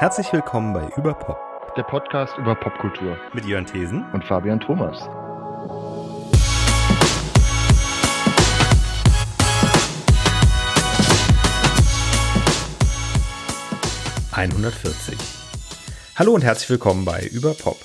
Herzlich willkommen bei Überpop. Der Podcast über Popkultur. Mit Jörn Thesen und Fabian Thomas. ...140. Hallo und herzlich willkommen bei Überpop.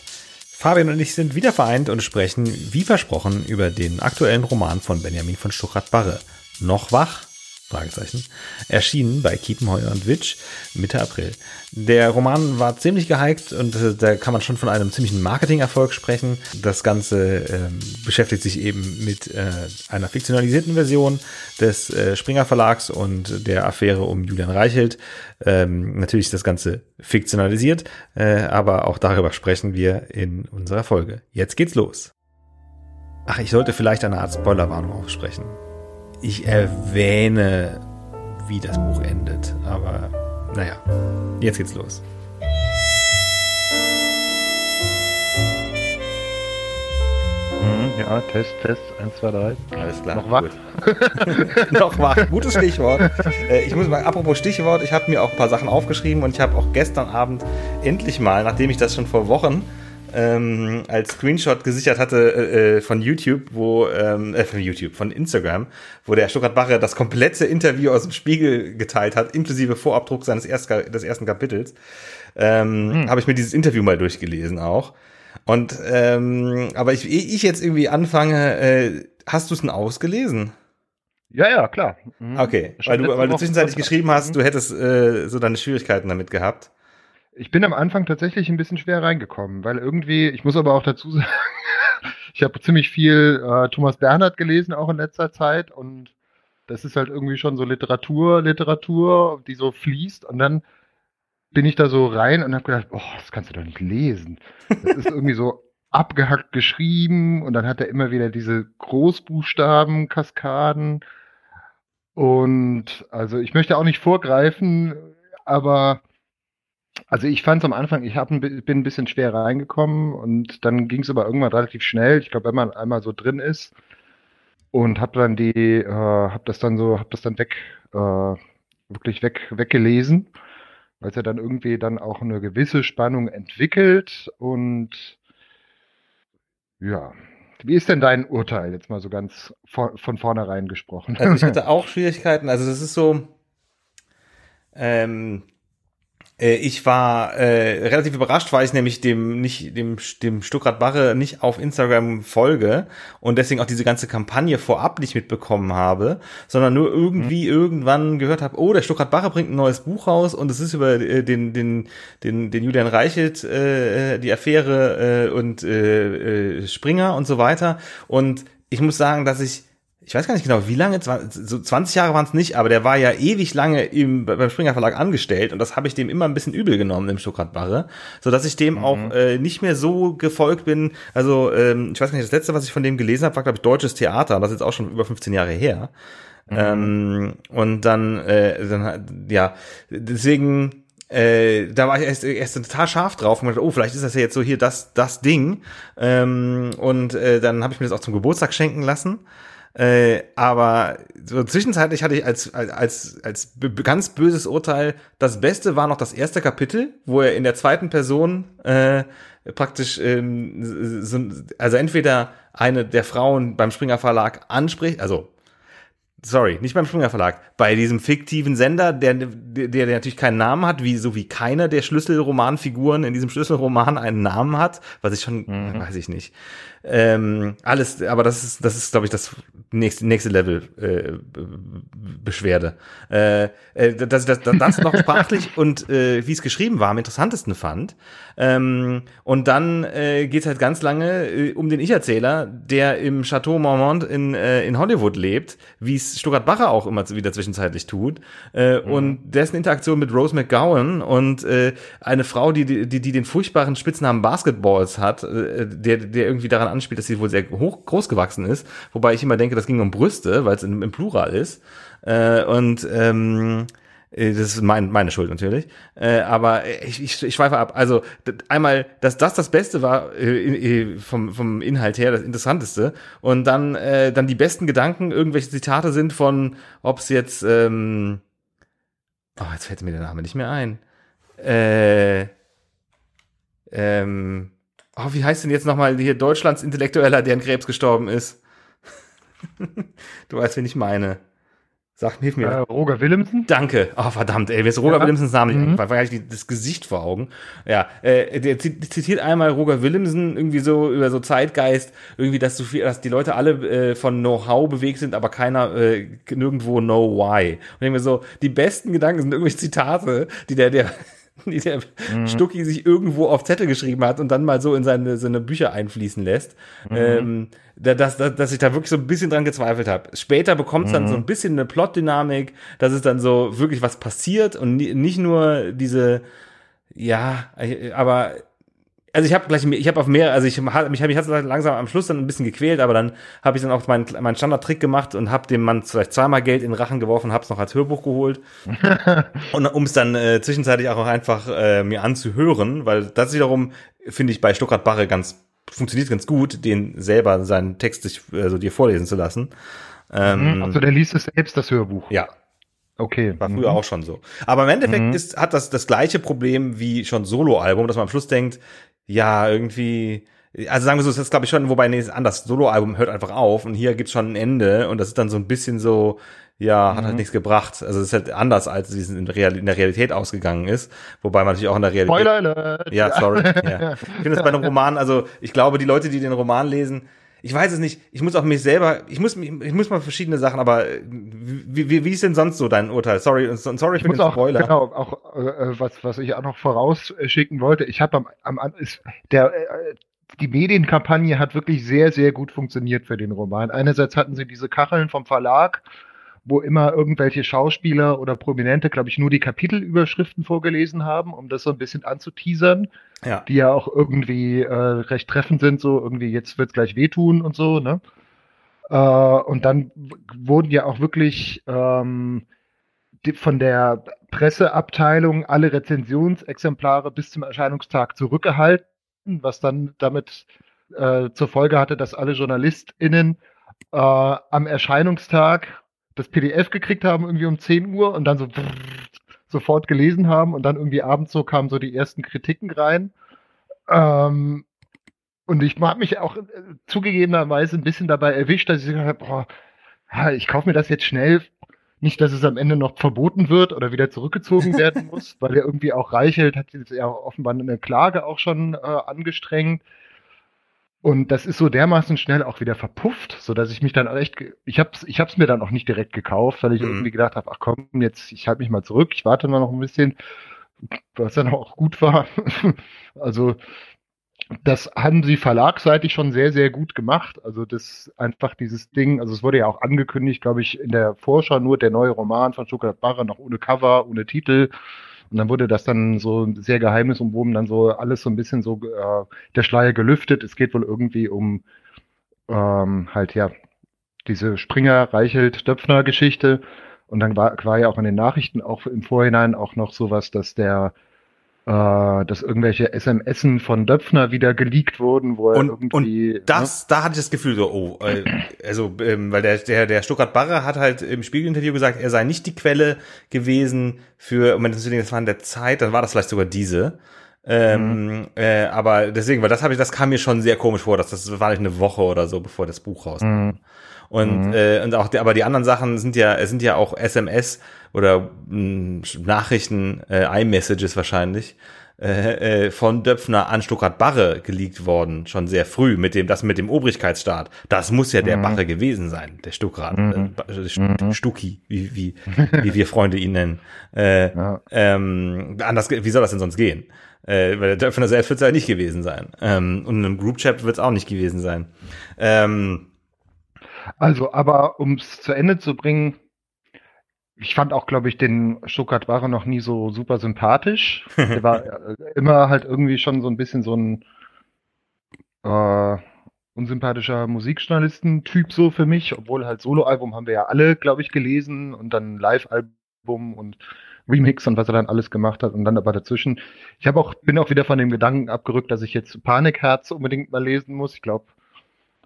Fabian und ich sind wieder vereint und sprechen, wie versprochen, über den aktuellen Roman von Benjamin von Stuckrad-Barre. Noch wach? Fragezeichen, erschienen bei Kiepenheuer und Witch Mitte April. Der Roman war ziemlich gehypt und da kann man schon von einem ziemlichen Marketingerfolg sprechen. Das Ganze äh, beschäftigt sich eben mit äh, einer fiktionalisierten Version des äh, Springer Verlags und der Affäre um Julian Reichelt. Ähm, natürlich ist das Ganze fiktionalisiert, äh, aber auch darüber sprechen wir in unserer Folge. Jetzt geht's los. Ach, ich sollte vielleicht eine Art Spoilerwarnung aussprechen ich erwähne, wie das Buch endet. Aber naja, jetzt geht's los. Mhm, ja, Test, Test, 1, 2, 3. Alles klar. Noch wach? Noch wach. Gutes Stichwort. Äh, ich muss mal, apropos Stichwort, ich habe mir auch ein paar Sachen aufgeschrieben und ich habe auch gestern Abend endlich mal, nachdem ich das schon vor Wochen ähm, als Screenshot gesichert hatte äh, äh, von YouTube, wo ähm, äh, von YouTube, von Instagram, wo der Stuttgart Bacher das komplette Interview aus dem Spiegel geteilt hat, inklusive Vorabdruck seines erst, des ersten Kapitels, ähm, hm. habe ich mir dieses Interview mal durchgelesen auch. Und ähm, aber ich, ich jetzt irgendwie anfange, äh, hast du es denn ausgelesen? Ja, ja, klar. Mhm. Okay, weil du, weil du zwischenzeitlich geschrieben hast, du hättest äh, so deine Schwierigkeiten damit gehabt. Ich bin am Anfang tatsächlich ein bisschen schwer reingekommen, weil irgendwie, ich muss aber auch dazu sagen, ich habe ziemlich viel äh, Thomas Bernhard gelesen, auch in letzter Zeit. Und das ist halt irgendwie schon so Literatur, Literatur, die so fließt. Und dann bin ich da so rein und habe gedacht, boah, das kannst du doch nicht lesen. Das ist irgendwie so abgehackt geschrieben und dann hat er immer wieder diese Großbuchstaben, Kaskaden. Und also ich möchte auch nicht vorgreifen, aber also ich fand es am Anfang, ich hab ein, bin ein bisschen schwer reingekommen und dann ging es aber irgendwann relativ schnell. Ich glaube, wenn man einmal so drin ist und habe dann die, äh, habe das dann so, habe das dann weg, äh, wirklich weg, weggelesen, weil es ja dann irgendwie dann auch eine gewisse Spannung entwickelt und ja. Wie ist denn dein Urteil jetzt mal so ganz von, von vornherein gesprochen? Also ich hatte auch Schwierigkeiten. Also das ist so, ähm, äh, ich war äh, relativ überrascht, weil ich nämlich dem nicht dem dem Stuttgart Barre nicht auf Instagram folge und deswegen auch diese ganze Kampagne vorab nicht mitbekommen habe, sondern nur irgendwie mhm. irgendwann gehört habe, oh, der Stuttgart Barre bringt ein neues Buch raus und es ist über äh, den den den den Julian Reichelt äh, die Affäre äh, und äh, äh, Springer und so weiter und ich muss sagen, dass ich ich weiß gar nicht genau, wie lange, so 20 Jahre waren es nicht, aber der war ja ewig lange im, beim Springer Verlag angestellt und das habe ich dem immer ein bisschen übel genommen im Stuttgart Barre, so dass ich dem mhm. auch äh, nicht mehr so gefolgt bin. Also ähm, ich weiß gar nicht, das letzte, was ich von dem gelesen habe, war glaube ich deutsches Theater, das ist jetzt auch schon über 15 Jahre her. Mhm. Ähm, und dann, äh, dann, ja, deswegen äh, da war ich erst, erst total scharf drauf und gedacht, oh, vielleicht ist das ja jetzt so hier das, das Ding. Ähm, und äh, dann habe ich mir das auch zum Geburtstag schenken lassen. Äh, aber so zwischenzeitlich hatte ich als, als, als ganz böses Urteil, das Beste war noch das erste Kapitel, wo er in der zweiten Person äh, praktisch, ähm, so, also entweder eine der Frauen beim Springer Verlag anspricht, also sorry, nicht beim Springer Verlag, bei diesem fiktiven Sender, der, der, der natürlich keinen Namen hat, wie so wie keiner der Schlüsselromanfiguren in diesem Schlüsselroman einen Namen hat, was ich schon, mhm. weiß ich nicht. Ähm, alles, aber das ist, das ist, glaube ich, das nächste, nächste Level äh, Beschwerde. Äh, äh, dass ich das, das noch sprachlich und äh, wie es geschrieben war am interessantesten fand. Ähm, und dann äh, geht halt ganz lange äh, um den Ich-Erzähler, der im Chateau Marmont in, äh, in Hollywood lebt, wie es Stuttgart Bacher auch immer wieder zwischenzeitlich tut. Äh, mhm. Und dessen Interaktion mit Rose McGowan und äh, eine Frau, die, die, die den furchtbaren Spitznamen Basketballs hat, äh, der, der irgendwie daran anspielt, dass sie wohl sehr hoch, groß gewachsen ist. Wobei ich immer denke, das ging um Brüste, weil es im Plural ist. Äh, und ähm, äh, das ist mein, meine Schuld natürlich. Äh, aber ich, ich, ich schweife ab. Also einmal, dass das das Beste war äh, vom, vom Inhalt her, das Interessanteste. Und dann, äh, dann die besten Gedanken, irgendwelche Zitate sind von, ob es jetzt, ähm, oh, jetzt fällt mir der Name nicht mehr ein. äh, ähm, oh, wie heißt denn jetzt nochmal hier Deutschlands Intellektueller, der an Krebs gestorben ist? du weißt, wen ich meine. Sag, hilf mir. Äh, Roger Willemsen? Danke. Oh, verdammt, ey. Mir ist Roger ja. Willemsens Name nicht mhm. war gar nicht das Gesicht vor Augen. Ja, äh, der zitiert einmal Roger Willemsen irgendwie so über so Zeitgeist, irgendwie, dass so viel, dass die Leute alle äh, von Know-how bewegt sind, aber keiner äh, nirgendwo know why. Und ich mir so, die besten Gedanken sind irgendwelche Zitate, die der, der die der mhm. Stucki sich irgendwo auf Zettel geschrieben hat und dann mal so in seine, seine Bücher einfließen lässt. Mhm. Ähm, dass, dass, dass ich da wirklich so ein bisschen dran gezweifelt habe. Später bekommt es dann mhm. so ein bisschen eine Plotdynamik, dass es dann so wirklich was passiert und nicht nur diese, ja, aber also ich habe gleich, ich habe auf mehr, also ich mich, mich hat langsam am Schluss dann ein bisschen gequält, aber dann habe ich dann auch meinen mein Standardtrick gemacht und habe dem Mann vielleicht zweimal Geld in den Rachen geworfen, habe es noch als Hörbuch geholt und um es dann äh, zwischenzeitlich auch einfach äh, mir anzuhören, weil das wiederum finde ich bei Stuttgart Barre ganz funktioniert ganz gut, den selber seinen Text sich, also dir vorlesen zu lassen. Ähm, also der liest es selbst das Hörbuch. Ja, Okay. War früher mhm. auch schon so. Aber im Endeffekt mhm. ist, hat das das gleiche Problem wie schon Soloalbum, dass man am Schluss denkt, ja, irgendwie, also sagen wir so, das ist glaube ich schon, wobei, nee, anders, Soloalbum hört einfach auf und hier gibt's schon ein Ende und das ist dann so ein bisschen so, ja, hat halt mhm. halt nichts gebracht. Also es ist halt anders, als es in, Real, in der Realität ausgegangen ist. Wobei man natürlich auch in der Realität. Spoiler Alert. Ja, sorry. ja. Ich finde es bei einem Roman, also ich glaube, die Leute, die den Roman lesen, ich weiß es nicht. Ich muss auch mich selber, ich muss, ich muss mal verschiedene Sachen, aber wie, wie, wie ist denn sonst so dein Urteil? Sorry, sorry für den auch, Spoiler. Genau, auch äh, was, was ich auch noch vorausschicken wollte. Ich habe am, am ist der äh, die Medienkampagne hat wirklich sehr, sehr gut funktioniert für den Roman. Einerseits hatten sie diese Kacheln vom Verlag, wo immer irgendwelche Schauspieler oder Prominente, glaube ich, nur die Kapitelüberschriften vorgelesen haben, um das so ein bisschen anzuteasern. Ja. Die ja auch irgendwie äh, recht treffend sind, so irgendwie jetzt wird's gleich wehtun und so, ne? Äh, und dann wurden ja auch wirklich ähm, die, von der Presseabteilung alle Rezensionsexemplare bis zum Erscheinungstag zurückgehalten, was dann damit äh, zur Folge hatte, dass alle JournalistInnen äh, am Erscheinungstag das PDF gekriegt haben, irgendwie um 10 Uhr und dann so sofort gelesen haben und dann irgendwie abends so kamen so die ersten Kritiken rein. Ähm, und ich habe mich auch äh, zugegebenerweise ein bisschen dabei erwischt, dass ich gesagt habe, boah, ja, ich kaufe mir das jetzt schnell. Nicht, dass es am Ende noch verboten wird oder wieder zurückgezogen werden muss, weil er irgendwie auch Reichelt hat jetzt ja offenbar eine Klage auch schon äh, angestrengt. Und das ist so dermaßen schnell auch wieder verpufft, so dass ich mich dann echt, ich hab's, ich hab's mir dann auch nicht direkt gekauft, weil ich mhm. irgendwie gedacht habe, ach komm, jetzt, ich halte mich mal zurück, ich warte mal noch ein bisschen, was dann auch gut war. also, das haben sie verlagseitig schon sehr, sehr gut gemacht. Also das einfach dieses Ding, also es wurde ja auch angekündigt, glaube ich, in der Vorschau nur der neue Roman von Stuttgart Barre, noch ohne Cover, ohne Titel. Und dann wurde das dann so sehr geheimnisumwoben, dann so alles so ein bisschen so äh, der Schleier gelüftet. Es geht wohl irgendwie um ähm, halt ja diese Springer, Reichelt, Döpfner Geschichte. Und dann war, war ja auch in den Nachrichten auch im Vorhinein auch noch sowas, dass der äh, dass irgendwelche SMSen von Döpfner wieder geleakt wurden, wo er und, irgendwie. Und ne? das, ne? da hatte ich das Gefühl so, oh, äh, also, ähm, weil der, der, der Stuttgart Barre hat halt im Spiegelinterview gesagt, er sei nicht die Quelle gewesen für, und das war in der Zeit, dann war das vielleicht sogar diese. Ähm, mhm. äh, aber deswegen, weil das habe ich, das kam mir schon sehr komisch vor, dass das war nicht eine Woche oder so, bevor das Buch rauskam. Mhm. Und, mhm. äh, und auch, die, aber die anderen Sachen sind ja, sind ja auch SMS oder mh, Nachrichten, äh, iMessages wahrscheinlich, äh, äh, von Döpfner an Stuttgart Barre geleakt worden, schon sehr früh, mit dem, das mit dem Obrigkeitsstaat. Das muss ja der mhm. Barre gewesen sein, der Stuttgart, mhm. äh, mhm. Stucki, wie, wie, wie wir Freunde ihn nennen. Äh, ja. ähm, anders, wie soll das denn sonst gehen? Äh, weil der Döpfner selbst wird es ja nicht gewesen sein. Ähm, und in einem Group-Chat wird es auch nicht gewesen sein. Ähm, also, aber um es zu Ende zu bringen, ich fand auch, glaube ich, den Stuttgart Ware noch nie so super sympathisch. Der war äh, immer halt irgendwie schon so ein bisschen so ein äh, unsympathischer Musikjournalisten-Typ so für mich, obwohl halt Soloalbum haben wir ja alle, glaube ich, gelesen und dann Live-Album und Remix und was er dann alles gemacht hat und dann aber dazwischen. Ich habe auch bin auch wieder von dem Gedanken abgerückt, dass ich jetzt Panikherz unbedingt mal lesen muss. Ich glaube,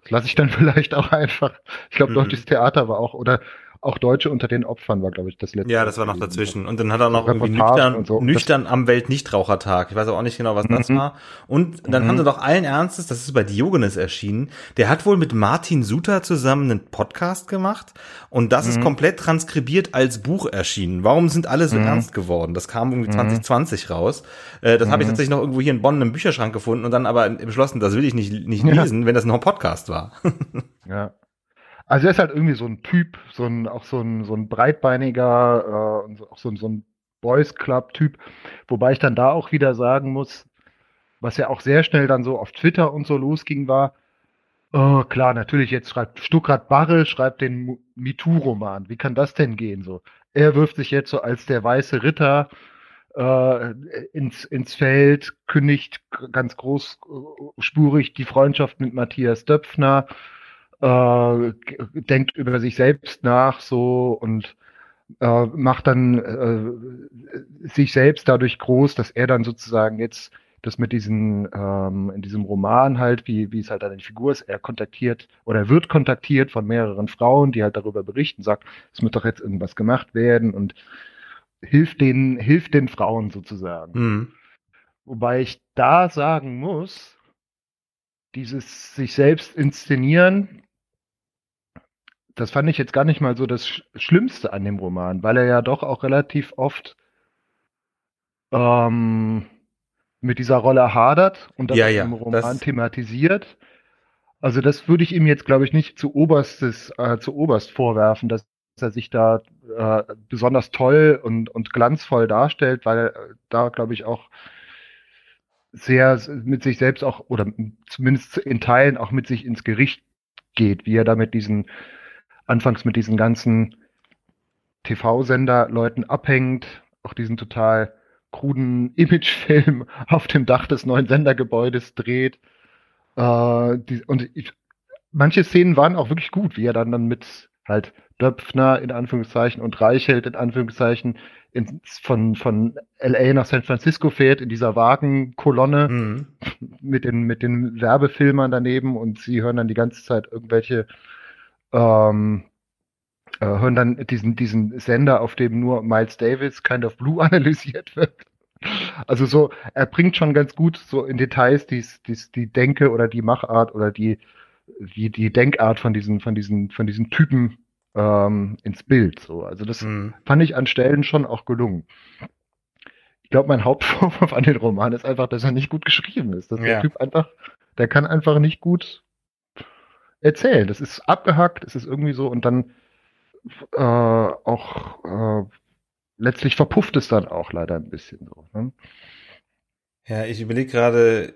das lasse ich dann vielleicht auch einfach. Ich glaube, mhm. deutsches Theater war auch oder auch Deutsche unter den Opfern war, glaube ich, das letzte. Ja, das war noch dazwischen. Und dann hat er noch irgendwie nüchtern, so. nüchtern am Weltnichtrauchertag. Ich weiß auch nicht genau, was mhm. das war. Und dann mhm. haben sie doch allen Ernstes, das ist bei Diogenes erschienen, der hat wohl mit Martin Suter zusammen einen Podcast gemacht und das mhm. ist komplett transkribiert als Buch erschienen. Warum sind alle so mhm. ernst geworden? Das kam irgendwie 2020 mhm. raus. Äh, das habe ich mhm. tatsächlich noch irgendwo hier in Bonn im Bücherschrank gefunden und dann aber beschlossen, das will ich nicht, nicht lesen, ja. wenn das noch ein Podcast war. ja. Also er ist halt irgendwie so ein Typ, so ein, auch so ein, so ein breitbeiniger, äh, auch so ein, so ein Boys Club-Typ. Wobei ich dann da auch wieder sagen muss, was ja auch sehr schnell dann so auf Twitter und so losging, war, oh, klar, natürlich, jetzt schreibt Stuckrad Barre, schreibt den MeToo-Roman. Wie kann das denn gehen? So, er wirft sich jetzt so als der weiße Ritter äh, ins, ins Feld, kündigt ganz großspurig die Freundschaft mit Matthias Döpfner äh, denkt über sich selbst nach so und äh, macht dann äh, sich selbst dadurch groß, dass er dann sozusagen jetzt das mit diesen, ähm, in diesem Roman halt, wie, wie es halt eine Figur ist, er kontaktiert oder er wird kontaktiert von mehreren Frauen, die halt darüber berichten, sagt, es muss doch jetzt irgendwas gemacht werden und hilft den, hilft den Frauen sozusagen. Mhm. Wobei ich da sagen muss, dieses sich selbst inszenieren das fand ich jetzt gar nicht mal so das Schlimmste an dem Roman, weil er ja doch auch relativ oft ähm, mit dieser Rolle hadert und das ja, ja, im Roman das... thematisiert. Also das würde ich ihm jetzt, glaube ich, nicht zu oberstes, äh, zu oberst vorwerfen, dass er sich da äh, besonders toll und, und glanzvoll darstellt, weil er da, glaube ich, auch sehr mit sich selbst auch, oder zumindest in Teilen auch mit sich ins Gericht geht, wie er da mit diesen anfangs mit diesen ganzen TV-Sender-Leuten abhängt, auch diesen total kruden Imagefilm auf dem Dach des neuen Sendergebäudes dreht. Äh, die, und ich, manche Szenen waren auch wirklich gut, wie er dann, dann mit halt Döpfner in Anführungszeichen und Reichelt in Anführungszeichen in, von, von LA nach San Francisco fährt in dieser Wagenkolonne mhm. mit, den, mit den Werbefilmern daneben und sie hören dann die ganze Zeit irgendwelche ähm, äh, hören dann diesen, diesen Sender, auf dem nur Miles Davis Kind of Blue analysiert wird. Also so, er bringt schon ganz gut so in Details dies, dies, die Denke oder die Machart oder die, die, die Denkart von diesen, von diesen, von diesen Typen ähm, ins Bild. So. Also das mhm. fand ich an Stellen schon auch gelungen. Ich glaube, mein Hauptvorwurf an den Roman ist einfach, dass er nicht gut geschrieben ist. Dass ja. der Typ einfach, der kann einfach nicht gut erzählen. Das ist abgehackt, es ist irgendwie so und dann äh, auch äh, letztlich verpufft es dann auch leider ein bisschen so. Ne? Ja, ich überlege gerade,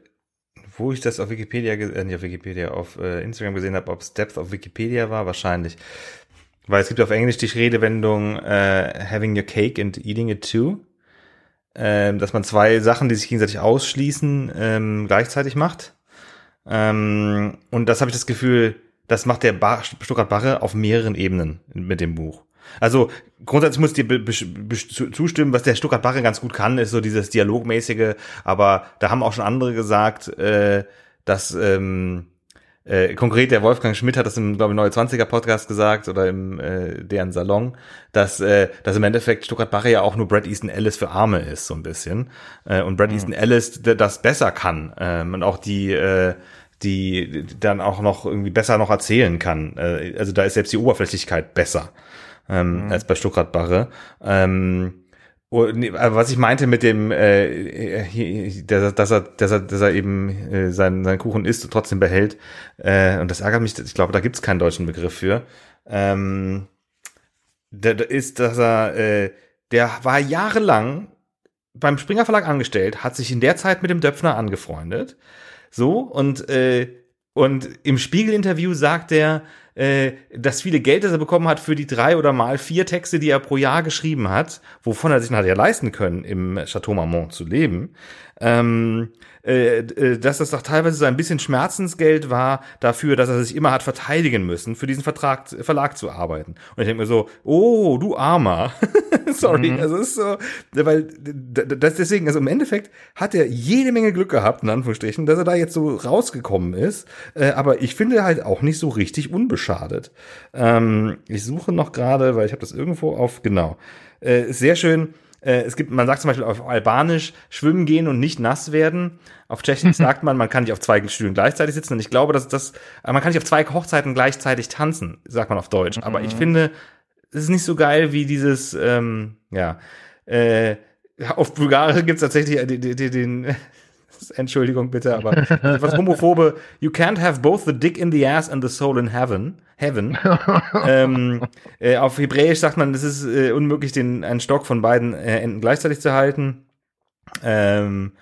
wo ich das auf Wikipedia, äh, nicht auf Wikipedia, auf äh, Instagram gesehen habe, ob es Depth auf Wikipedia war, wahrscheinlich. Weil es gibt auf Englisch die Redewendung äh, having your cake and eating it too. Ähm, dass man zwei Sachen, die sich gegenseitig ausschließen, ähm, gleichzeitig macht. Ähm, und das habe ich das Gefühl, das macht der Bar Stuttgart Barre auf mehreren Ebenen mit dem Buch. Also grundsätzlich muss ich dir zustimmen, was der Stuttgart Barre ganz gut kann, ist so dieses Dialogmäßige, aber da haben auch schon andere gesagt, äh, dass ähm, äh, konkret der Wolfgang Schmidt hat das im, glaube ich, Neue 20er Podcast gesagt oder im äh, deren Salon, dass, äh, dass im Endeffekt Stuttgart Barre ja auch nur Brad Easton Ellis für Arme ist, so ein bisschen. Äh, und Brad mhm. Easton Ellis das besser kann. Ähm, und auch die äh, die dann auch noch irgendwie besser noch erzählen kann. Äh, also da ist selbst die Oberflächlichkeit besser ähm, mhm. als bei Stuttgart Barre. Ähm, aber was ich meinte mit dem, äh, dass, dass, er, dass, er, dass er eben äh, seinen, seinen Kuchen isst und trotzdem behält, äh, und das ärgert mich, ich glaube, da gibt es keinen deutschen Begriff für, ähm, der, der ist, dass er, äh, der war jahrelang beim Springer Verlag angestellt, hat sich in der Zeit mit dem Döpfner angefreundet, so, und, äh, und im Spiegel-Interview sagt er, äh, das viele Geld, das er bekommen hat für die drei oder mal vier Texte, die er pro Jahr geschrieben hat, wovon er sich ja leisten können, im Chateau Marmont zu leben, ähm, äh, äh, dass das doch teilweise so ein bisschen Schmerzensgeld war dafür, dass er sich immer hat verteidigen müssen, für diesen Vertrag, Verlag zu arbeiten. Und ich denke mir so, oh, du Armer. Sorry, mhm. also ist so, weil das deswegen, also im Endeffekt hat er jede Menge Glück gehabt, in Anführungsstrichen, dass er da jetzt so rausgekommen ist. Äh, aber ich finde halt auch nicht so richtig unbeschadet. Ähm, ich suche noch gerade, weil ich habe das irgendwo auf, genau. Äh, sehr schön. Äh, es gibt, man sagt zum Beispiel auf Albanisch schwimmen gehen und nicht nass werden. Auf Tschechisch sagt man, man kann nicht auf zwei Stühlen gleichzeitig sitzen. Und ich glaube, dass das, man kann nicht auf zwei Hochzeiten gleichzeitig tanzen, sagt man auf Deutsch. Aber ich mhm. finde, es ist nicht so geil wie dieses, ähm, ja, äh, auf Bulgarisch gibt es tatsächlich den, den, den Entschuldigung bitte, aber was homophobe, you can't have both the dick in the ass and the soul in heaven. Heaven. ähm, äh, auf Hebräisch sagt man, es ist äh, unmöglich, den einen Stock von beiden äh, Enden gleichzeitig zu halten. Ähm,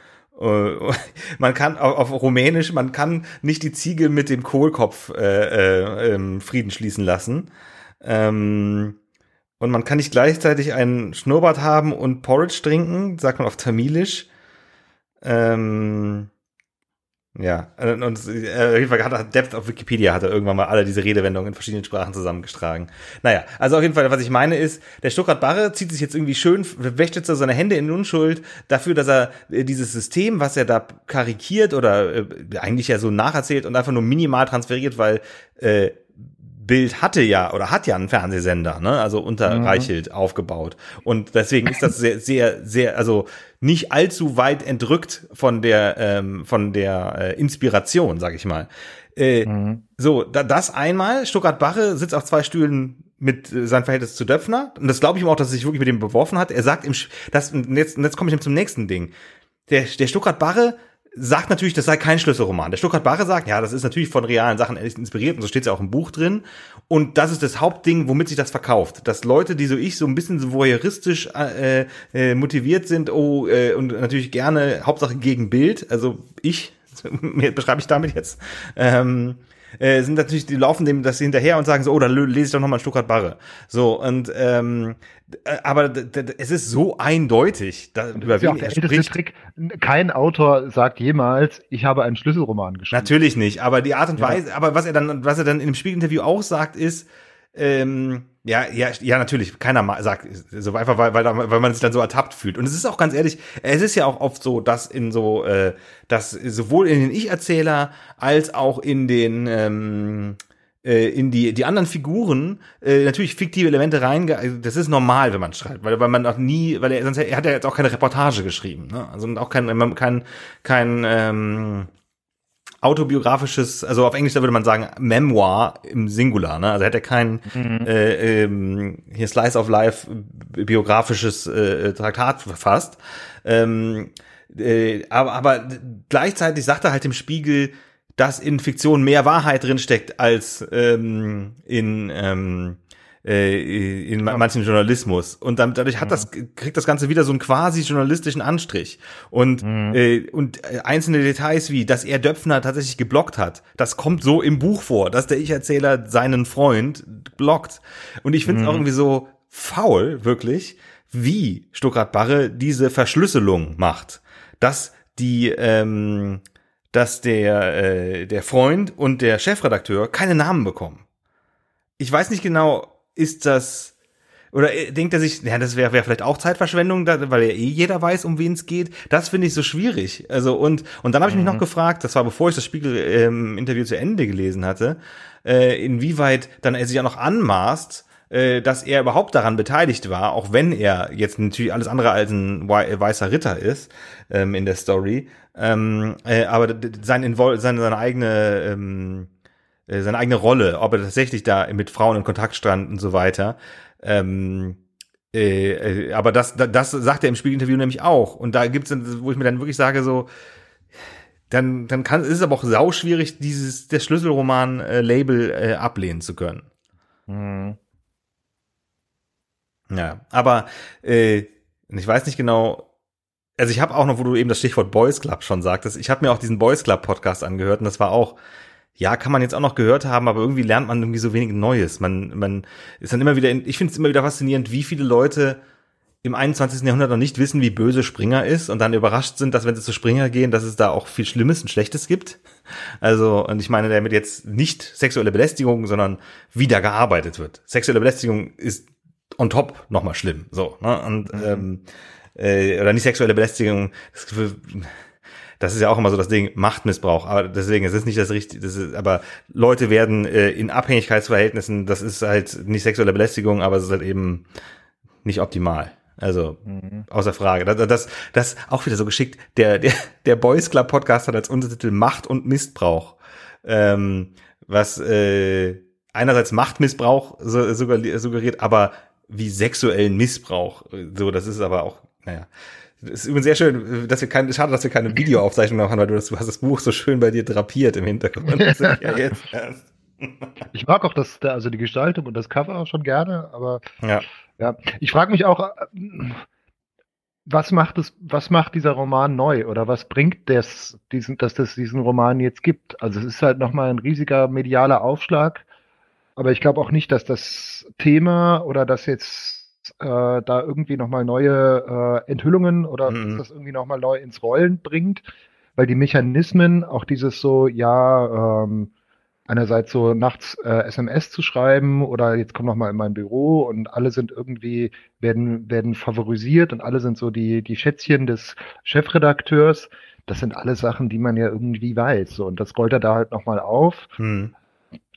äh, man kann auf, auf, Rumänisch, man kann nicht die Ziege mit dem Kohlkopf äh, äh, ähm, Frieden schließen lassen. Ähm, und man kann nicht gleichzeitig einen Schnurrbart haben und Porridge trinken, sagt man auf Tamilisch. Ähm, ja, und, äh, auf jeden Fall hat Depth auf Wikipedia hat er irgendwann mal alle diese Redewendungen in verschiedenen Sprachen zusammengetragen. Naja, also auf jeden Fall, was ich meine ist, der Stuttgart Barre zieht sich jetzt irgendwie schön, wäscht jetzt so seine Hände in Unschuld dafür, dass er äh, dieses System, was er da karikiert oder äh, eigentlich ja so nacherzählt und einfach nur minimal transferiert, weil äh, Bild hatte ja oder hat ja einen Fernsehsender, ne? Also unter mhm. Reichelt aufgebaut. Und deswegen ist das sehr, sehr, sehr, also nicht allzu weit entrückt von der, ähm, von der äh, Inspiration, sag ich mal. Äh, mhm. So, da, das einmal, Stuttgart Bache sitzt auf zwei Stühlen mit äh, seinem Verhältnis zu Döpfner. Und das glaube ich ihm auch, dass er sich wirklich mit dem beworfen hat. Er sagt im, das, und jetzt, und jetzt komme ich zum nächsten Ding. Der, der Stuttgart Barre sagt natürlich, das sei kein Schlüsselroman. Der Stuttgart Barre sagt, ja, das ist natürlich von realen Sachen inspiriert und so steht es ja auch im Buch drin. Und das ist das Hauptding, womit sich das verkauft. Dass Leute, die so ich so ein bisschen so voyeuristisch äh, äh, motiviert sind, oh, äh, und natürlich gerne Hauptsache gegen Bild, also ich, beschreibe ich damit jetzt, ähm, äh, sind natürlich, die laufen dem das hinterher und sagen so, oh, dann lese ich doch noch mal ein Stuttgart Barre. So, und ähm, äh, aber es ist so eindeutig, da, über wen er spricht. Trick. Kein Autor sagt jemals, ich habe einen Schlüsselroman geschrieben. Natürlich nicht, aber die Art und Weise, ja. aber was er dann, was er dann in dem Spiegelinterview auch sagt, ist, ähm, ja, ja, ja, natürlich. Keiner sagt so einfach, weil, weil, weil man sich dann so ertappt fühlt. Und es ist auch ganz ehrlich, es ist ja auch oft so, dass in so, äh, dass sowohl in den Ich-Erzähler als auch in den ähm, äh, in die die anderen Figuren äh, natürlich fiktive Elemente rein. Also das ist normal, wenn man schreibt, weil weil man auch nie, weil er sonst er hat ja jetzt auch keine Reportage geschrieben, ne? Also auch kein kein kein ähm, autobiografisches, also auf Englisch da würde man sagen Memoir im Singular, ne? Also hätte er kein mhm. äh, ähm, hier Slice of Life biografisches äh, Traktat verfasst. Ähm, äh, aber, aber gleichzeitig sagt er halt im Spiegel, dass in Fiktion mehr Wahrheit drinsteckt als ähm, in ähm, äh, in ja. manchen Journalismus. Und dann, dadurch hat mhm. das, kriegt das Ganze wieder so einen quasi journalistischen Anstrich. Und, mhm. äh, und äh, einzelne Details wie, dass er Döpfner tatsächlich geblockt hat, das kommt so im Buch vor, dass der Ich-Erzähler seinen Freund blockt. Und ich finde es mhm. auch irgendwie so faul, wirklich, wie Stuttgart Barre diese Verschlüsselung macht. Dass die, ähm, dass der, äh, der Freund und der Chefredakteur keine Namen bekommen. Ich weiß nicht genau, ist das oder denkt er sich, ja, das wäre wär vielleicht auch Zeitverschwendung, da, weil ja eh jeder weiß, um wen es geht. Das finde ich so schwierig. Also und und dann habe ich mich noch mhm. gefragt, das war bevor ich das Spiegel-Interview ähm, zu Ende gelesen hatte, äh, inwieweit dann er sich ja noch anmaßt, äh, dass er überhaupt daran beteiligt war, auch wenn er jetzt natürlich alles andere als ein weißer Ritter ist ähm, in der Story. Ähm, äh, aber sein Invol seine, seine eigene ähm, äh, seine eigene Rolle, ob er tatsächlich da mit Frauen in Kontakt stand und so weiter. Ähm, äh, äh, aber das, das sagt er im Spiegelinterview nämlich auch. Und da gibt's, wo ich mir dann wirklich sage, so, dann, dann kann, ist es aber auch sau schwierig, dieses, der Schlüsselroman-Label äh, ablehnen zu können. Mhm. Ja, aber äh, ich weiß nicht genau, also ich habe auch noch, wo du eben das Stichwort Boys Club schon sagtest, ich habe mir auch diesen Boys Club Podcast angehört und das war auch ja, kann man jetzt auch noch gehört haben, aber irgendwie lernt man irgendwie so wenig Neues. Man, man ist dann immer wieder, in, ich finde es immer wieder faszinierend, wie viele Leute im 21. Jahrhundert noch nicht wissen, wie böse Springer ist und dann überrascht sind, dass wenn sie zu Springer gehen, dass es da auch viel Schlimmes und Schlechtes gibt. Also, und ich meine damit jetzt nicht sexuelle Belästigung, sondern wie da gearbeitet wird. Sexuelle Belästigung ist on top nochmal schlimm. So, ne? Und mhm. ähm, äh, oder nicht sexuelle Belästigung, das, das ist ja auch immer so das Ding, Machtmissbrauch. Aber deswegen, es ist nicht das richtige, das ist, aber Leute werden äh, in Abhängigkeitsverhältnissen, das ist halt nicht sexuelle Belästigung, aber es ist halt eben nicht optimal. Also, mhm. außer Frage. Das, das, das auch wieder so geschickt. Der, der, der Boys Club Podcast hat als Untertitel Macht und Missbrauch. Ähm, was äh, einerseits Machtmissbrauch suggeriert, aber wie sexuellen Missbrauch. So, das ist aber auch, naja. Ist übrigens sehr schön, dass wir kein, schade, dass wir keine Videoaufzeichnung machen, weil du, das, du hast das Buch so schön bei dir drapiert im Hintergrund. ja Ich mag auch das, also die Gestaltung und das Cover auch schon gerne, aber ja, ja. ich frage mich auch, was macht es, was macht dieser Roman neu oder was bringt das, diesen, dass das diesen Roman jetzt gibt? Also es ist halt nochmal ein riesiger medialer Aufschlag, aber ich glaube auch nicht, dass das Thema oder das jetzt äh, da irgendwie nochmal neue äh, Enthüllungen oder mhm. das irgendwie nochmal neu ins Rollen bringt, weil die Mechanismen, auch dieses so, ja, ähm, einerseits so nachts äh, SMS zu schreiben oder jetzt komm noch mal in mein Büro und alle sind irgendwie werden werden favorisiert und alle sind so die die Schätzchen des Chefredakteurs. Das sind alle Sachen, die man ja irgendwie weiß. So, und das rollt er da halt noch mal auf. Hm.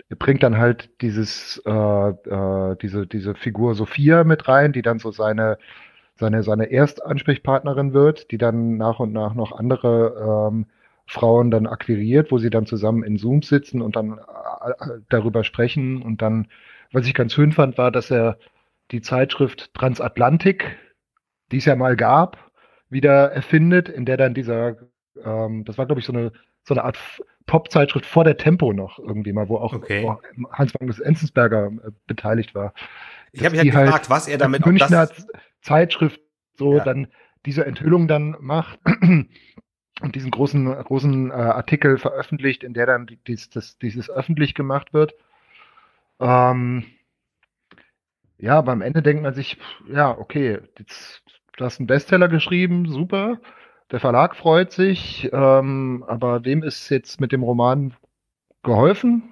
Bringt dann halt dieses äh, äh, diese diese Figur Sophia mit rein, die dann so seine seine seine Erstansprechpartnerin wird, die dann nach und nach noch andere ähm, Frauen dann akquiriert, wo sie dann zusammen in Zoom sitzen und dann äh, äh, darüber sprechen. Und dann, was ich ganz schön fand, war, dass er die Zeitschrift Transatlantik, die es ja mal gab, wieder erfindet, in der dann dieser, ähm, das war glaube ich so eine so eine Art Pop-Zeitschrift vor der Tempo noch irgendwie mal, wo auch, okay. wo Hans Magnus Enzensberger äh, beteiligt war. Ich habe mich halt gefragt, was er damit Münchner Zeitschrift so ja. dann diese Enthüllung dann macht und diesen großen, großen äh, Artikel veröffentlicht, in der dann dies, das, dieses öffentlich gemacht wird. Ähm, ja, aber am Ende denkt man sich, ja, okay, jetzt, du hast einen Bestseller geschrieben, super. Der Verlag freut sich, ähm, aber wem ist jetzt mit dem Roman geholfen?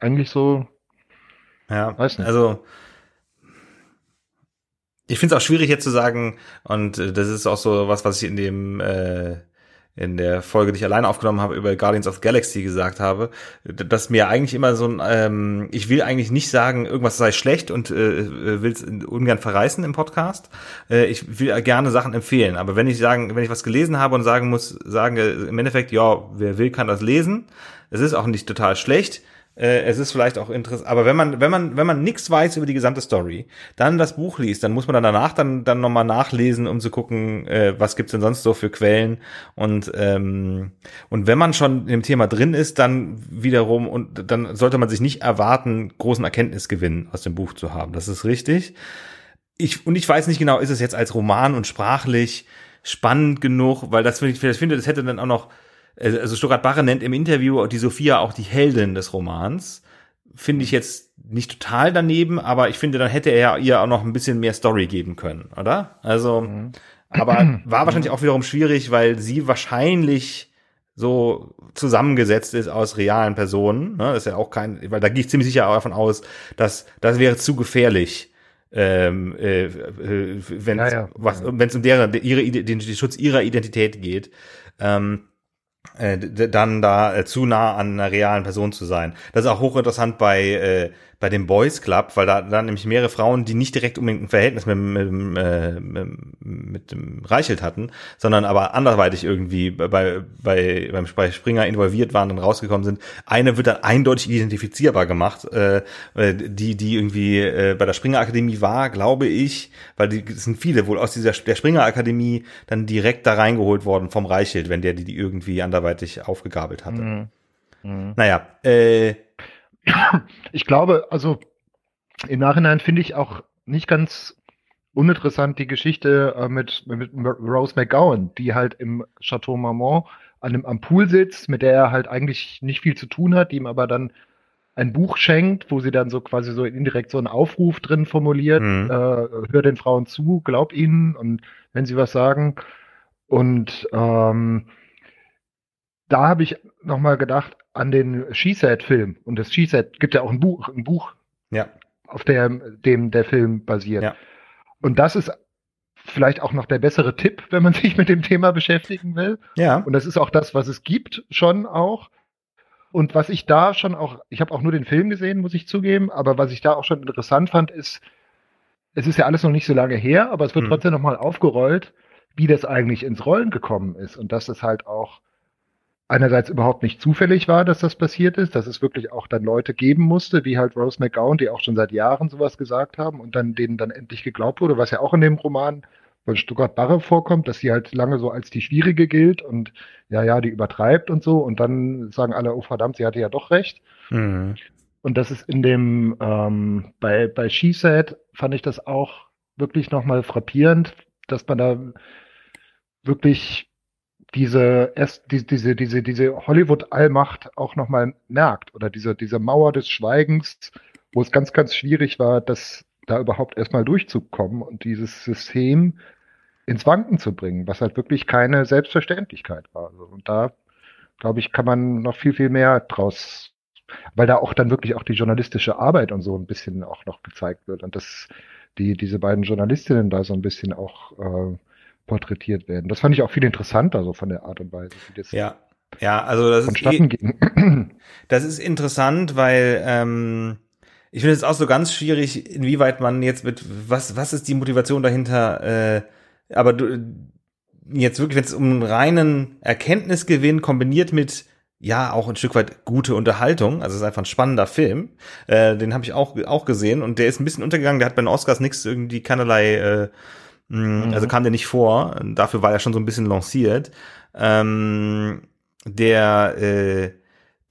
Eigentlich so. Ja, weiß nicht. also ich finde es auch schwierig jetzt zu sagen, und äh, das ist auch so was, was ich in dem äh, in der Folge, die ich alleine aufgenommen habe, über Guardians of Galaxy gesagt habe, dass mir eigentlich immer so ein, ähm, ich will eigentlich nicht sagen, irgendwas sei schlecht und äh, will es ungern verreißen im Podcast. Äh, ich will gerne Sachen empfehlen, aber wenn ich sagen, wenn ich was gelesen habe und sagen muss, sagen im Endeffekt, ja, wer will, kann das lesen. Es ist auch nicht total schlecht äh, es ist vielleicht auch interessant, aber wenn man, wenn man, wenn man nichts weiß über die gesamte Story, dann das Buch liest, dann muss man dann danach dann, dann nochmal nachlesen, um zu gucken, äh, was gibt's denn sonst so für Quellen und, ähm, und wenn man schon im Thema drin ist, dann wiederum und dann sollte man sich nicht erwarten, großen Erkenntnisgewinn aus dem Buch zu haben. Das ist richtig. Ich, und ich weiß nicht genau, ist es jetzt als Roman und sprachlich spannend genug, weil das finde ich, ich finde, das hätte dann auch noch also Stuttgart Barre nennt im Interview die Sophia auch die Heldin des Romans. Finde ich jetzt nicht total daneben, aber ich finde, dann hätte er ihr auch noch ein bisschen mehr Story geben können, oder? Also, mhm. aber war wahrscheinlich auch wiederum schwierig, weil sie wahrscheinlich so zusammengesetzt ist aus realen Personen. Ne? Das ist ja auch kein, weil da gehe ich ziemlich sicher davon aus, dass das wäre zu gefährlich, ähm, äh, äh wenn es ja, ja. um deren ihre den Schutz ihrer Identität geht. Ähm, äh, dann da äh, zu nah an einer realen Person zu sein. Das ist auch hochinteressant bei äh, bei dem Boys Club, weil da dann nämlich mehrere Frauen, die nicht direkt unbedingt ein Verhältnis mit, mit, äh, mit dem Reichelt hatten, sondern aber anderweitig irgendwie bei, bei, beim Springer involviert waren und rausgekommen sind. Eine wird dann eindeutig identifizierbar gemacht, äh, äh, die, die irgendwie äh, bei der Springer Akademie war, glaube ich, weil die es sind viele wohl aus dieser der Springer Akademie dann direkt da reingeholt worden vom Reichelt, wenn der die, die irgendwie anderweitig aufgegabelt hatte. Mhm. Mhm. Naja, äh, ich glaube, also im Nachhinein finde ich auch nicht ganz uninteressant die Geschichte äh, mit, mit Rose McGowan, die halt im Chateau Marmont an dem, am Pool sitzt, mit der er halt eigentlich nicht viel zu tun hat, die ihm aber dann ein Buch schenkt, wo sie dann so quasi so indirekt so einen Aufruf drin formuliert, mhm. äh, hör den Frauen zu, glaub ihnen und wenn sie was sagen. Und ähm, da habe ich nochmal gedacht an den She-Set-Film. Und das She-Set gibt ja auch ein Buch, ein Buch. Ja. auf der dem der Film basiert. Ja. Und das ist vielleicht auch noch der bessere Tipp, wenn man sich mit dem Thema beschäftigen will. Ja. Und das ist auch das, was es gibt, schon auch. Und was ich da schon auch, ich habe auch nur den Film gesehen, muss ich zugeben, aber was ich da auch schon interessant fand, ist, es ist ja alles noch nicht so lange her, aber es wird hm. trotzdem nochmal aufgerollt, wie das eigentlich ins Rollen gekommen ist und dass es halt auch einerseits überhaupt nicht zufällig war, dass das passiert ist, dass es wirklich auch dann Leute geben musste, wie halt Rose McGowan, die auch schon seit Jahren sowas gesagt haben und dann denen dann endlich geglaubt wurde, was ja auch in dem Roman von Stuttgart Barre vorkommt, dass sie halt lange so als die Schwierige gilt und ja, ja, die übertreibt und so und dann sagen alle, oh verdammt, sie hatte ja doch recht. Mhm. Und das ist in dem, ähm, bei, bei She Said fand ich das auch wirklich nochmal frappierend, dass man da wirklich diese, diese, diese, diese Hollywood-Allmacht auch nochmal merkt oder diese, diese Mauer des Schweigens, wo es ganz, ganz schwierig war, das da überhaupt erstmal durchzukommen und dieses System ins Wanken zu bringen, was halt wirklich keine Selbstverständlichkeit war. Also, und da, glaube ich, kann man noch viel, viel mehr draus, weil da auch dann wirklich auch die journalistische Arbeit und so ein bisschen auch noch gezeigt wird und dass die, diese beiden Journalistinnen da so ein bisschen auch äh, porträtiert werden. Das fand ich auch viel interessanter, so von der Art und Weise, wie das ja. Ja, also das ist, eh, ging. das ist interessant, weil ähm, ich finde es auch so ganz schwierig, inwieweit man jetzt mit was was ist die Motivation dahinter? Äh, aber du, jetzt wirklich, wenn es um einen reinen Erkenntnisgewinn kombiniert mit ja auch ein Stück weit gute Unterhaltung, also es ist einfach ein spannender Film, äh, den habe ich auch auch gesehen und der ist ein bisschen untergegangen. Der hat bei den Oscars nichts irgendwie keinerlei äh, Mhm. Also kam der nicht vor. Dafür war er schon so ein bisschen lanciert. Ähm, der, äh,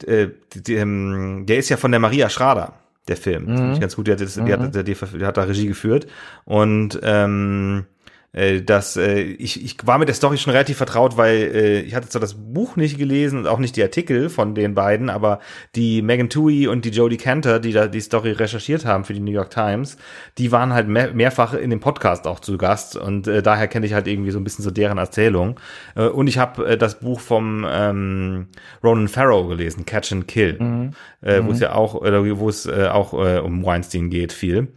äh, der, ähm, der ist ja von der Maria Schrader, der Film. Mhm. Ganz gut, die hat, das, die, hat, mhm. die, hat, die hat da Regie geführt. Und ähm, äh, dass äh, ich, ich war mit der Story schon relativ vertraut, weil äh, ich hatte zwar das Buch nicht gelesen und auch nicht die Artikel von den beiden, aber die Megan Tui und die Jodie Cantor, die da die Story recherchiert haben für die New York Times, die waren halt mehr, mehrfach in dem Podcast auch zu Gast und äh, daher kenne ich halt irgendwie so ein bisschen so deren Erzählung. Äh, und ich habe äh, das Buch vom ähm, Ronan Farrow gelesen, Catch and Kill, mhm. äh, wo es mhm. ja auch, äh, wo es äh, auch äh, um Weinstein geht viel.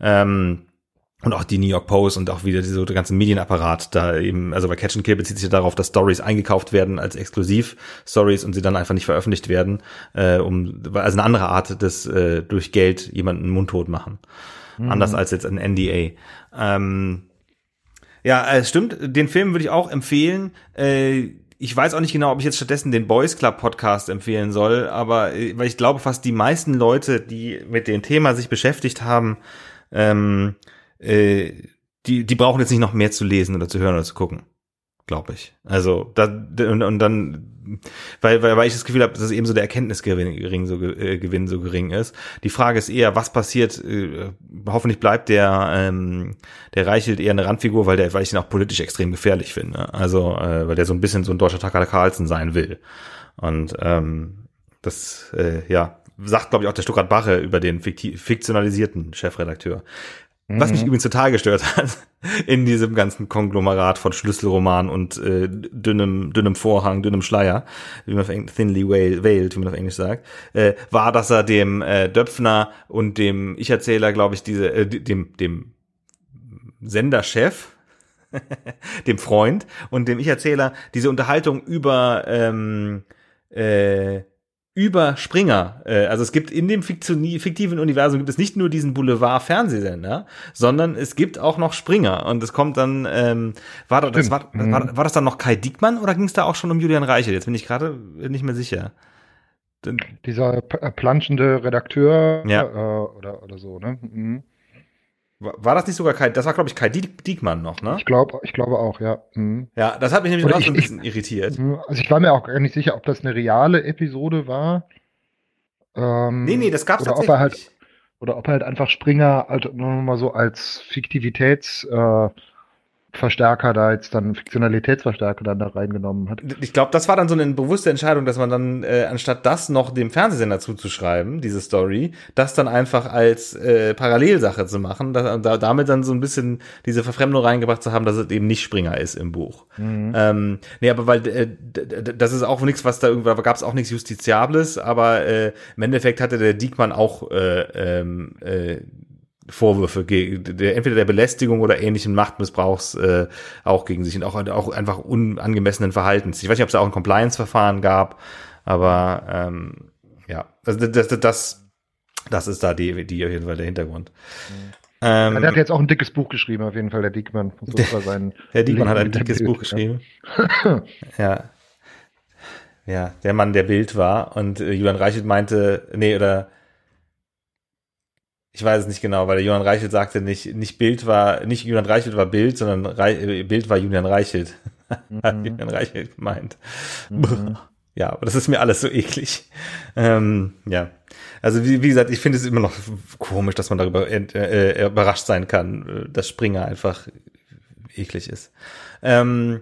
Ähm, und auch die New York Post und auch wieder diese ganze Medienapparat da eben, also bei Catch and Kill bezieht sich ja darauf, dass Stories eingekauft werden als Exklusiv-Stories und sie dann einfach nicht veröffentlicht werden, äh, um also eine andere Art des äh, durch Geld jemanden mundtot machen. Mhm. Anders als jetzt ein NDA. Ähm, ja, es stimmt, den Film würde ich auch empfehlen. Äh, ich weiß auch nicht genau, ob ich jetzt stattdessen den Boys Club Podcast empfehlen soll, aber äh, weil ich glaube, fast die meisten Leute, die mit dem Thema sich beschäftigt haben, ähm, äh, die, die brauchen jetzt nicht noch mehr zu lesen oder zu hören oder zu gucken. Glaube ich. Also, da, und, und dann, weil, weil, weil ich das Gefühl habe, dass eben so der Erkenntnisgewinn gering, so, äh, Gewinn so gering ist. Die Frage ist eher, was passiert, äh, hoffentlich bleibt der, ähm, der Reichelt eher eine Randfigur, weil der, weil ich ihn auch politisch extrem gefährlich finde. Also, äh, weil der so ein bisschen so ein deutscher Tucker Carlson sein will. Und ähm, das, äh, ja, sagt, glaube ich, auch der Stuttgart Bache über den fiktionalisierten Chefredakteur. Was mich mhm. übrigens total gestört hat in diesem ganzen Konglomerat von Schlüsselroman und äh, dünnem, dünnem Vorhang, dünnem Schleier, wie man auf Englisch, thinly veiled, wie man auf Englisch sagt, äh, war, dass er dem äh, Döpfner und dem Ich-Erzähler, glaube ich, diese, äh, dem, dem Senderchef, dem Freund und dem Ich-Erzähler diese Unterhaltung über ähm, äh, über Springer. Äh, also es gibt in dem fiktiven Universum gibt es nicht nur diesen Boulevard-Fernsehsender, sondern es gibt auch noch Springer. Und es kommt dann, ähm, war, das, das war, war, mhm. war das dann noch Kai Diekmann oder ging es da auch schon um Julian Reichel? Jetzt bin ich gerade nicht mehr sicher. Dieser äh, planschende Redakteur ja. äh, oder, oder so, ne? Mhm. War das nicht sogar Kai, das war glaube ich Kai Diekmann noch, ne? Ich glaube, ich glaube auch, ja. Mhm. Ja, das hat mich nämlich auch so ein bisschen ich, irritiert. Mhm, also ich war mir auch gar nicht sicher, ob das eine reale Episode war. Ähm, nee, nee, das gab's oder tatsächlich. Ob er halt, oder ob er halt einfach Springer halt nur mal so als Fiktivitäts, äh, Verstärker da jetzt dann, Fiktionalitätsverstärker dann da reingenommen hat. Ich glaube, das war dann so eine bewusste Entscheidung, dass man dann, äh, anstatt das noch dem Fernsehsender zuzuschreiben, diese Story, das dann einfach als äh, Parallelsache zu machen, da, da, damit dann so ein bisschen diese Verfremdung reingebracht zu haben, dass es eben nicht Springer ist im Buch. Mhm. Ähm, nee, aber weil äh, das ist auch nichts, was da irgendwann, gab es auch nichts Justiziables, aber äh, im Endeffekt hatte der Diekmann auch äh, ähm, äh, Vorwürfe gegen der, entweder der Belästigung oder ähnlichen Machtmissbrauchs äh, auch gegen sich und auch, auch einfach unangemessenen Verhaltens. Ich weiß nicht, ob es da auch ein Compliance-Verfahren gab, aber ähm, ja, also das, das, das, das ist da die, die auf jeden Fall der Hintergrund. Mhm. Ähm, der hat jetzt auch ein dickes Buch geschrieben, auf jeden Fall, der Diekmann. Der, Herr Diekmann hat ein dickes Bild, Buch geschrieben. ja. Ja, der Mann, der Bild war. Und äh, Julian Reichelt meinte, nee, oder ich weiß es nicht genau, weil der Julian Reichelt sagte nicht, nicht Bild war, nicht Julian Reichelt war Bild, sondern Re äh, Bild war Julian Reichelt. Mhm. Hat Julian Reichelt gemeint. Mhm. Ja, aber das ist mir alles so eklig. Ähm, ja. Also wie, wie gesagt, ich finde es immer noch komisch, dass man darüber äh, äh, überrascht sein kann, dass Springer einfach eklig ist. Ähm,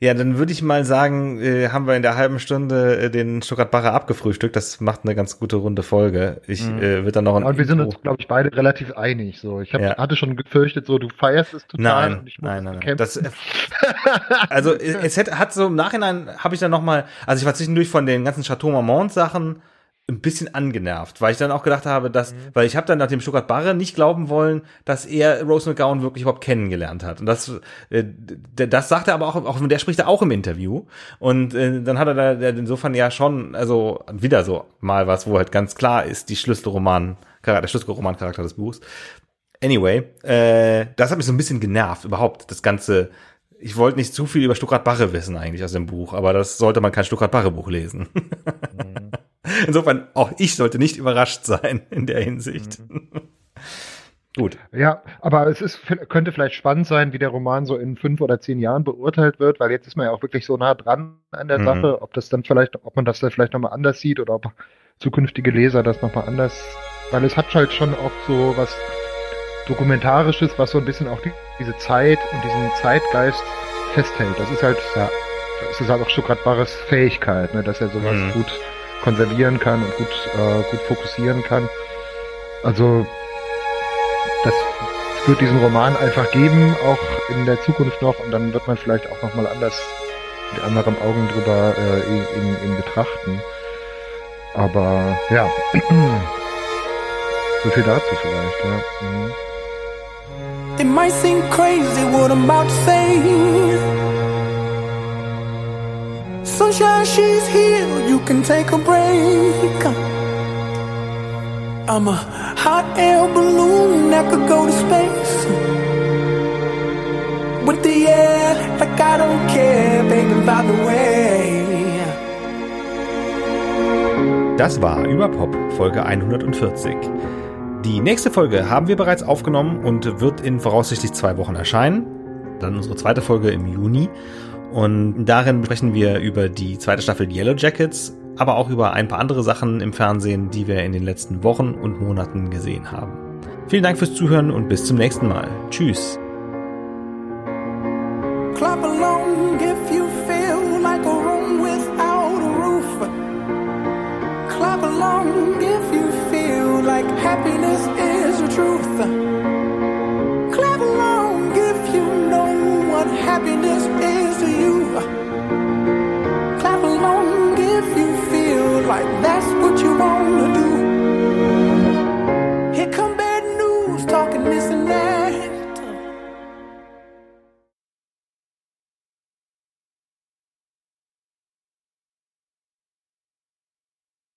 ja, dann würde ich mal sagen, äh, haben wir in der halben Stunde äh, den Stuttgart-Barre abgefrühstückt. Das macht eine ganz gute runde Folge. Ich mhm. äh, wird dann noch ein. Und wir sind uns, glaube ich, beide relativ einig. So, ich hab, ja. hatte schon gefürchtet, so du feierst es total. Nein, nein, nein, nein. Das, äh, also es hat, hat so im Nachhinein habe ich dann noch mal, also ich war zwischendurch von den ganzen Chateau Marmont Sachen ein bisschen angenervt, weil ich dann auch gedacht habe, dass, mhm. weil ich habe dann nach dem Stuttgart Barre nicht glauben wollen, dass er Rose McGowan wirklich überhaupt kennengelernt hat. Und das, äh, das sagt er aber auch, auch der spricht er auch im Interview. Und äh, dann hat er da insofern ja schon, also wieder so mal was, wo halt ganz klar ist, die Schlüsselroman, der Schlüsselroman-Charakter des Buchs. Anyway, äh, das hat mich so ein bisschen genervt, überhaupt das ganze. Ich wollte nicht zu viel über Stuttgart Barre wissen eigentlich aus dem Buch, aber das sollte man kein Stuttgart Barre Buch lesen. Insofern, auch ich sollte nicht überrascht sein in der Hinsicht. Mhm. Gut. Ja, aber es ist, könnte vielleicht spannend sein, wie der Roman so in fünf oder zehn Jahren beurteilt wird, weil jetzt ist man ja auch wirklich so nah dran an der mhm. Sache, ob das dann vielleicht, ob man das dann vielleicht nochmal anders sieht oder ob zukünftige Leser das nochmal anders, weil es hat halt schon auch so was Dokumentarisches, was so ein bisschen auch die, diese Zeit und diesen Zeitgeist festhält. Das ist halt, ja, das ist halt auch Stuttgart Barres Fähigkeit, ne, dass er sowas mhm. gut konservieren kann und gut, äh, gut fokussieren kann. Also das wird diesen Roman einfach geben, auch in der Zukunft noch, und dann wird man vielleicht auch nochmal anders mit anderen Augen drüber äh, ihn, ihn betrachten. Aber ja, so viel dazu vielleicht, ja. Mhm. It might seem crazy what I'm about to say. Sunshine, she's here, you can take a break. I'm a hot air balloon that could go to space. With the air, like I don't care, baby, by the way. Das war Überpop, Folge 140. Die nächste Folge haben wir bereits aufgenommen und wird in voraussichtlich zwei Wochen erscheinen. Dann unsere zweite Folge im Juni. Und darin sprechen wir über die zweite Staffel Yellow Jackets, aber auch über ein paar andere Sachen im Fernsehen, die wir in den letzten Wochen und Monaten gesehen haben. Vielen Dank fürs Zuhören und bis zum nächsten Mal. Tschüss. Clap along if you happiness is you. Clap along if you feel like that's what you wanna do.